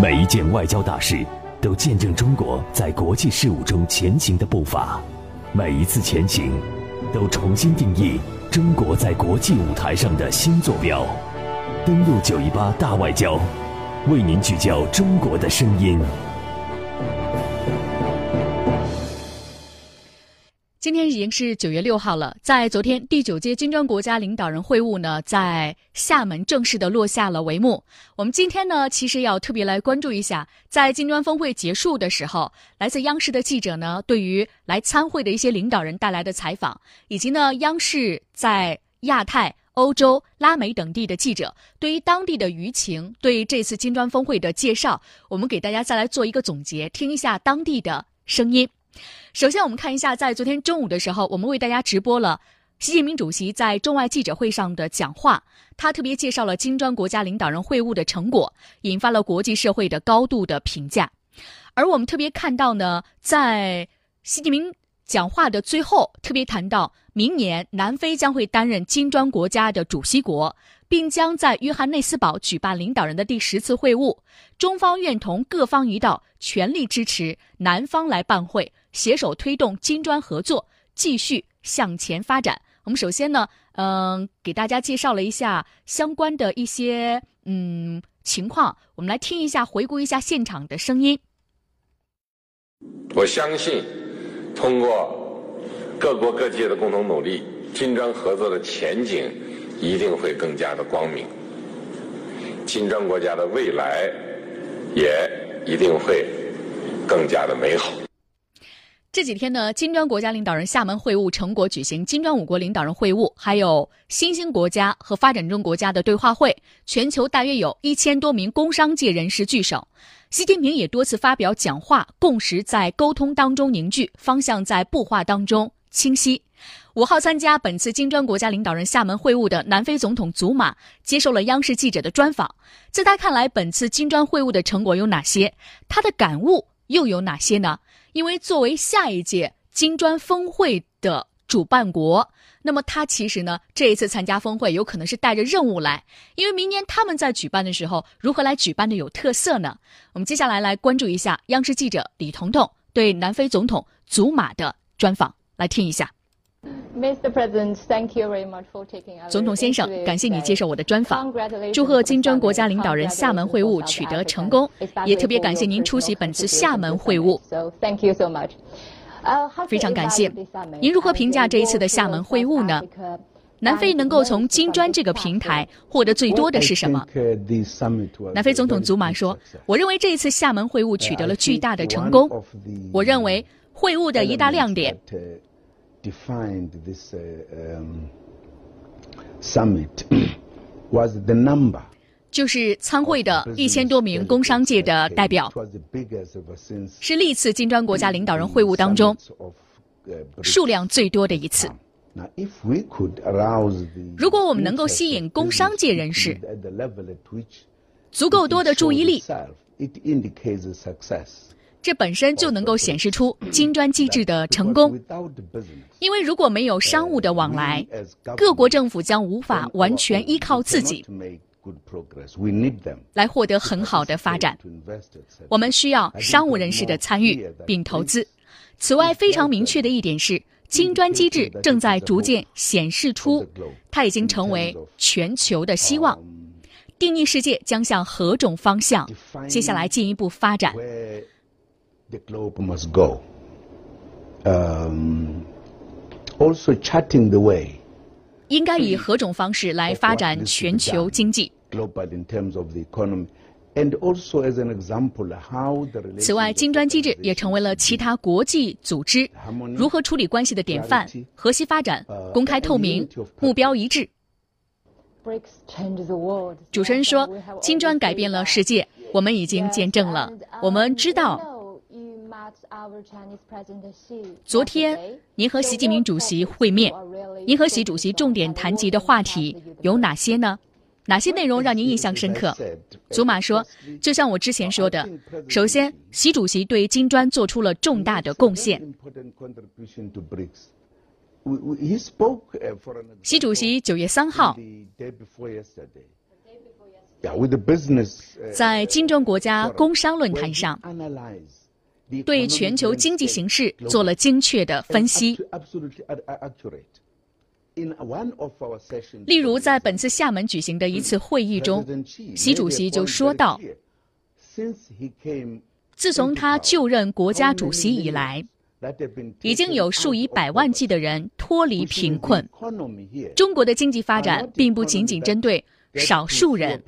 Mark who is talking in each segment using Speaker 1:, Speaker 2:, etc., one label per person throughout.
Speaker 1: 每一件外交大事都见证中国在国际事务中前行的步伐，每一次前行都重新定义中国在国际舞台上的新坐标。登录九一八大外交，为您聚焦中国的声音。
Speaker 2: 今天已经是九月六号了，在昨天第九届金砖国家领导人会晤呢，在厦门正式的落下了帷幕。我们今天呢，其实要特别来关注一下，在金砖峰会结束的时候，来自央视的记者呢，对于来参会的一些领导人带来的采访，以及呢，央视在亚太、欧洲、拉美等地的记者对于当地的舆情、对这次金砖峰会的介绍，我们给大家再来做一个总结，听一下当地的声音。首先，我们看一下，在昨天中午的时候，我们为大家直播了习近平主席在中外记者会上的讲话。他特别介绍了金砖国家领导人会晤的成果，引发了国际社会的高度的评价。而我们特别看到呢，在习近平讲话的最后，特别谈到明年南非将会担任金砖国家的主席国，并将在约翰内斯堡举办领导人的第十次会晤。中方愿同各方一道，全力支持南方来办会。携手推动金砖合作继续向前发展。我们首先呢，嗯，给大家介绍了一下相关的一些嗯情况。我们来听一下，回顾一下现场的声音。
Speaker 3: 我相信，通过各国各界的共同努力，金砖合作的前景一定会更加的光明，金砖国家的未来也一定会更加的美好。
Speaker 2: 这几天呢，金砖国家领导人厦门会晤成果举行，金砖五国领导人会晤，还有新兴国家和发展中国家的对话会，全球大约有一千多名工商界人士聚首。习近平也多次发表讲话，共识在沟通当中凝聚，方向在步话当中清晰。五号参加本次金砖国家领导人厦门会晤的南非总统祖马接受了央视记者的专访，在他看来，本次金砖会晤的成果有哪些？他的感悟又有哪些呢？因为作为下一届金砖峰会的主办国，那么他其实呢，这一次参加峰会有可能是带着任务来。因为明年他们在举办的时候，如何来举办的有特色呢？我们接下来来关注一下央视记者李彤彤对南非总统祖马的专访，来听一下。
Speaker 4: Mr. President, thank you very much for taking.
Speaker 2: 总统先生，感谢你接受我的专访。祝贺金砖国家领导人厦门会晤取得成功，也特别感谢您出席本次厦门会晤。
Speaker 4: So thank you so much.
Speaker 2: 非常感谢。您如何评价这一次的厦门会晤呢？南非能够从金砖这个平台获得最多的是什么？南非总统祖马说：“我认为这一次厦门会晤取得了巨大的成功。我认为会晤的一大亮点。”
Speaker 5: Defined this uh, um, summit was the number.
Speaker 2: 就是参会的一千多名工商界的代表，是历次金砖国家领导人会晤当中数量最多的一次。如果我们能够吸引工商界人士足够多的注意力，这本身就能够显示出金砖机制的成功，因为如果没有商务的往来，各国政府将无法完全依靠自己来获得很好的发展。我们需要商务人士的参与并投资。此外，非常明确的一点是，金砖机制正在逐渐显示出，它已经成为全球的希望，定义世界将向何种方向接下来进一步发展。
Speaker 5: The globe must go. Um, also charting the way.
Speaker 2: 应该以何种方式来发展全球经济
Speaker 5: ？Global in terms of the economy. And also as an example, how the
Speaker 2: 此外，金砖机制也成为了其他国际组织如何处理关系的典范。和谐发展、公开透明、目标一致。主持人说：“金砖改变了世界，我们已经见证了。我们知道。”昨天，您和习近平主席会面，您和习主席重点谈及的话题有哪些呢？哪些内容让您印象深刻？祖马说：“就像我之前说的，首先，习主席对金砖做出了重大的贡献。习主席九月三号。”
Speaker 5: Uh,
Speaker 2: 在金砖国家工商论坛上对全球经济形势做了精确的分析。例如在本次厦门举行的一次会议中习主席就说到自从他就任国家主席以来已经有数以百万计的人脱离贫困。中国的经济发展并不仅仅针对少数人。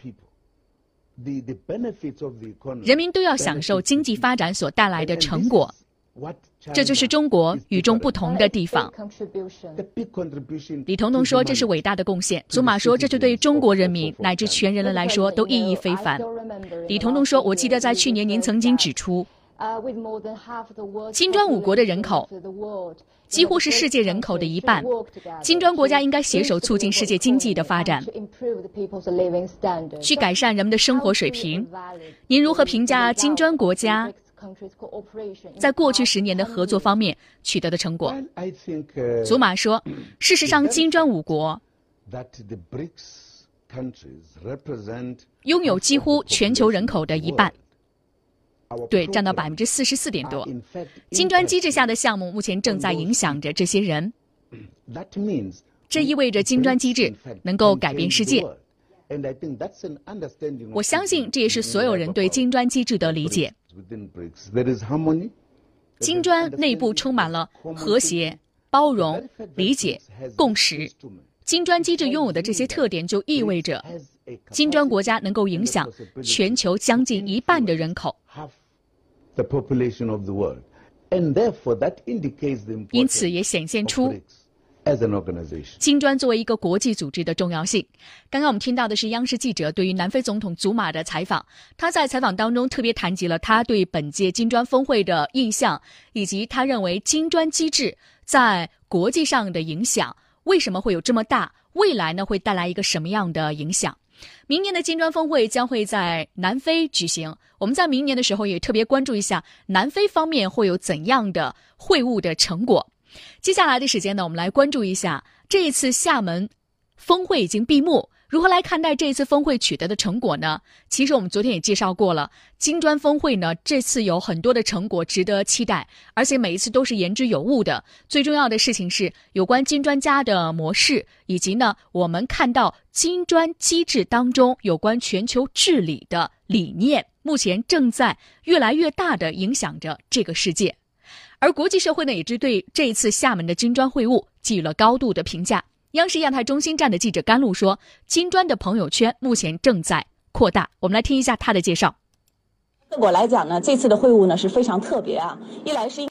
Speaker 2: 人民都要享受经济发展所带来的成果。这就是中国与众不同的地方。李彤彤说这是伟大的贡献祖玛说这就对中国人民乃至全人类来说都意义非凡。李彤彤说我记得在去年您曾经指出金砖五国的人口几乎是世界人口的一半，金砖国家应该携手促进世界经济的发展，去改善人们的生活水平。您如何评价金砖国家在过去十年的合作方面取得的成果
Speaker 5: uh,
Speaker 2: 祖玛说：“事实上，金砖五国拥有几乎全球人口的一半对，占到百分之四十四点多。金砖机制下的项目目前正在影响着这些人，这意味着金砖机制能够改变世界。我相信这也是所有人对金砖机制的理解。金砖内部充满了和谐、包容、理解、共识。金砖机制拥有的这些特点，就意味着金砖国家能够影响全球将近一半的人口。
Speaker 5: The population of the world. And therefore that indicates the
Speaker 2: 因
Speaker 5: importance
Speaker 2: 此也显现
Speaker 5: of
Speaker 2: 出
Speaker 5: BRICS as an organization.
Speaker 2: 金砖作为一个国际组织的重要性。刚刚我们听到的是央视记者对于南非总统祖马的采访，他在采访当中特别谈及了他对本届金砖峰会的印象，以及他认为金砖机制在国际上的影响为什么会有这么大，未来呢会带来一个什么样的影响。明年的金砖峰会将会在南非举行，我们在明年的时候也特别关注一下南非方面会有怎样的会晤的成果。接下来的时间呢，我们来关注一下这一次厦门峰会已经闭幕，如何来看待这一次峰会取得的成果呢？其实我们昨天也介绍过了，金砖峰会呢这次有很多的成果值得期待，而且每一次都是言之有物的。最重要的事情是有关金砖家的模式，以及呢我们看到金砖机制当中有关全球治理的理念，目前正在越来越大的影响着这个世界。而国际社会呢，也是对这一次厦门的金砖会晤给予了高度的评价。央视亚太中心站的记者甘露说，金砖的朋友圈目前正在扩大。我们来听一下他的介绍。
Speaker 6: 对我来讲呢，这次的会晤呢是非常特别啊，一来是因